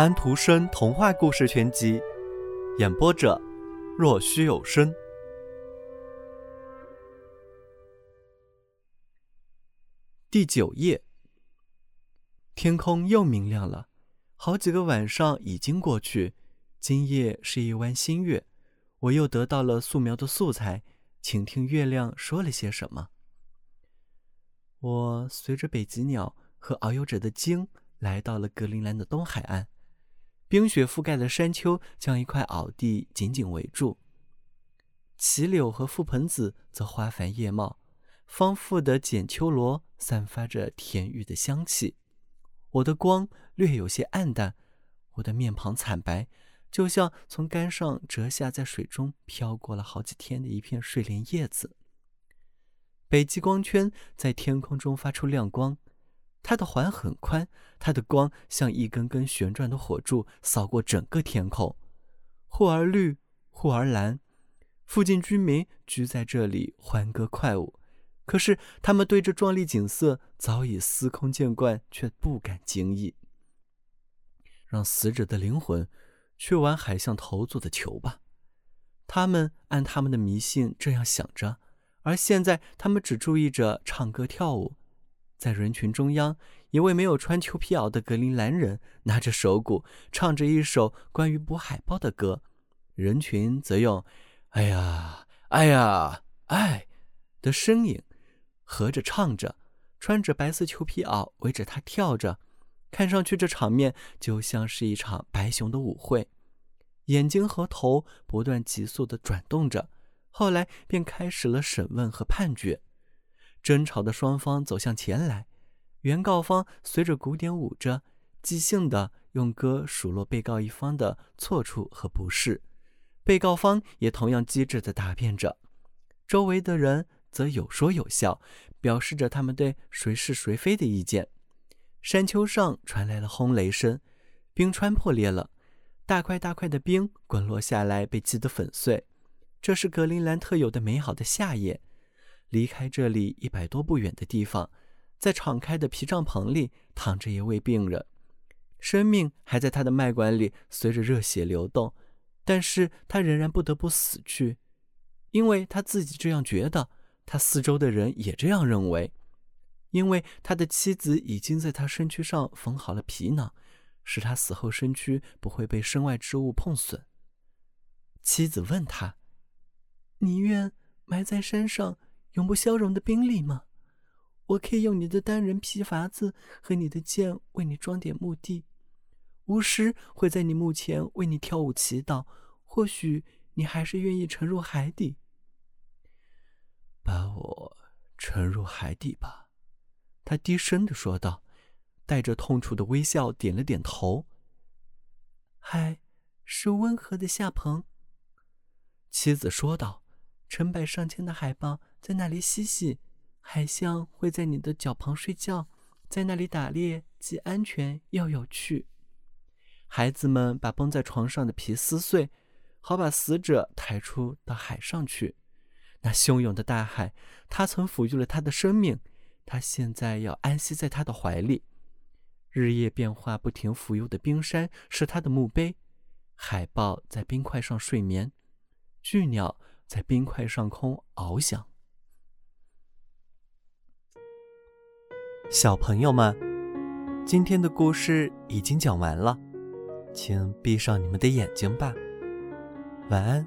安徒生童话故事全集，演播者：若虚有声。第九页，天空又明亮了，好几个晚上已经过去，今夜是一弯新月，我又得到了素描的素材，请听月亮说了些什么。我随着北极鸟和遨游者的鲸来到了格陵兰的东海岸。冰雪覆盖的山丘将一块袄地紧紧围住。杞柳和覆盆子则花繁叶茂，丰富的剪秋罗散发着甜郁的香气。我的光略有些暗淡，我的面庞惨白，就像从杆上折下在水中飘过了好几天的一片睡莲叶子。北极光圈在天空中发出亮光。它的环很宽，它的光像一根根旋转的火柱，扫过整个天空，忽而绿，忽而蓝。附近居民居在这里欢歌快舞，可是他们对这壮丽景色早已司空见惯，却不敢惊异。让死者的灵魂去玩海象头做的球吧，他们按他们的迷信这样想着，而现在他们只注意着唱歌跳舞。在人群中央，一位没有穿裘皮袄的格陵兰人拿着手鼓，唱着一首关于捕海豹的歌。人群则用“哎呀，哎呀，哎”的声音合着唱着，穿着白色裘皮袄围着他跳着。看上去，这场面就像是一场白熊的舞会。眼睛和头不断急速地转动着，后来便开始了审问和判决。争吵的双方走向前来，原告方随着鼓点舞着，即兴地用歌数落被告一方的错处和不是；被告方也同样机智地答辩着。周围的人则有说有笑，表示着他们对谁是谁非的意见。山丘上传来了轰雷声，冰川破裂了，大块大块的冰滚落下来，被击得粉碎。这是格陵兰特有的美好的夏夜。离开这里一百多步远的地方，在敞开的皮帐篷里躺着一位病人，生命还在他的脉管里随着热血流动，但是他仍然不得不死去，因为他自己这样觉得，他四周的人也这样认为，因为他的妻子已经在他身躯上缝好了皮囊，使他死后身躯不会被身外之物碰损。妻子问他：“你愿埋在山上？”永不消融的冰力吗？我可以用你的单人皮筏子和你的剑为你装点墓地，巫师会在你墓前为你跳舞祈祷。或许你还是愿意沉入海底。把我沉入海底吧，他低声的说道，带着痛楚的微笑点了点头。海是温和的夏鹏，妻子说道。成百上千的海豹在那里嬉戏，海象会在你的脚旁睡觉，在那里打猎，既安全又有趣。孩子们把绷在床上的皮撕碎，好把死者抬出到海上去。那汹涌的大海，他曾抚育了他的生命，他现在要安息在他的怀里。日夜变化不停浮游的冰山是他的墓碑，海豹在冰块上睡眠，巨鸟。在冰块上空翱翔。小朋友们，今天的故事已经讲完了，请闭上你们的眼睛吧，晚安。